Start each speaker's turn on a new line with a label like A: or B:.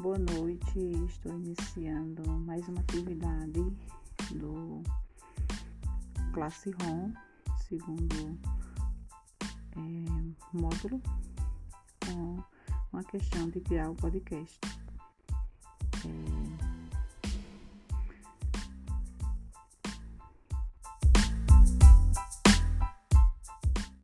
A: Boa noite, estou iniciando mais uma atividade do Classe ROM, segundo é, módulo, com uma questão de criar o um podcast.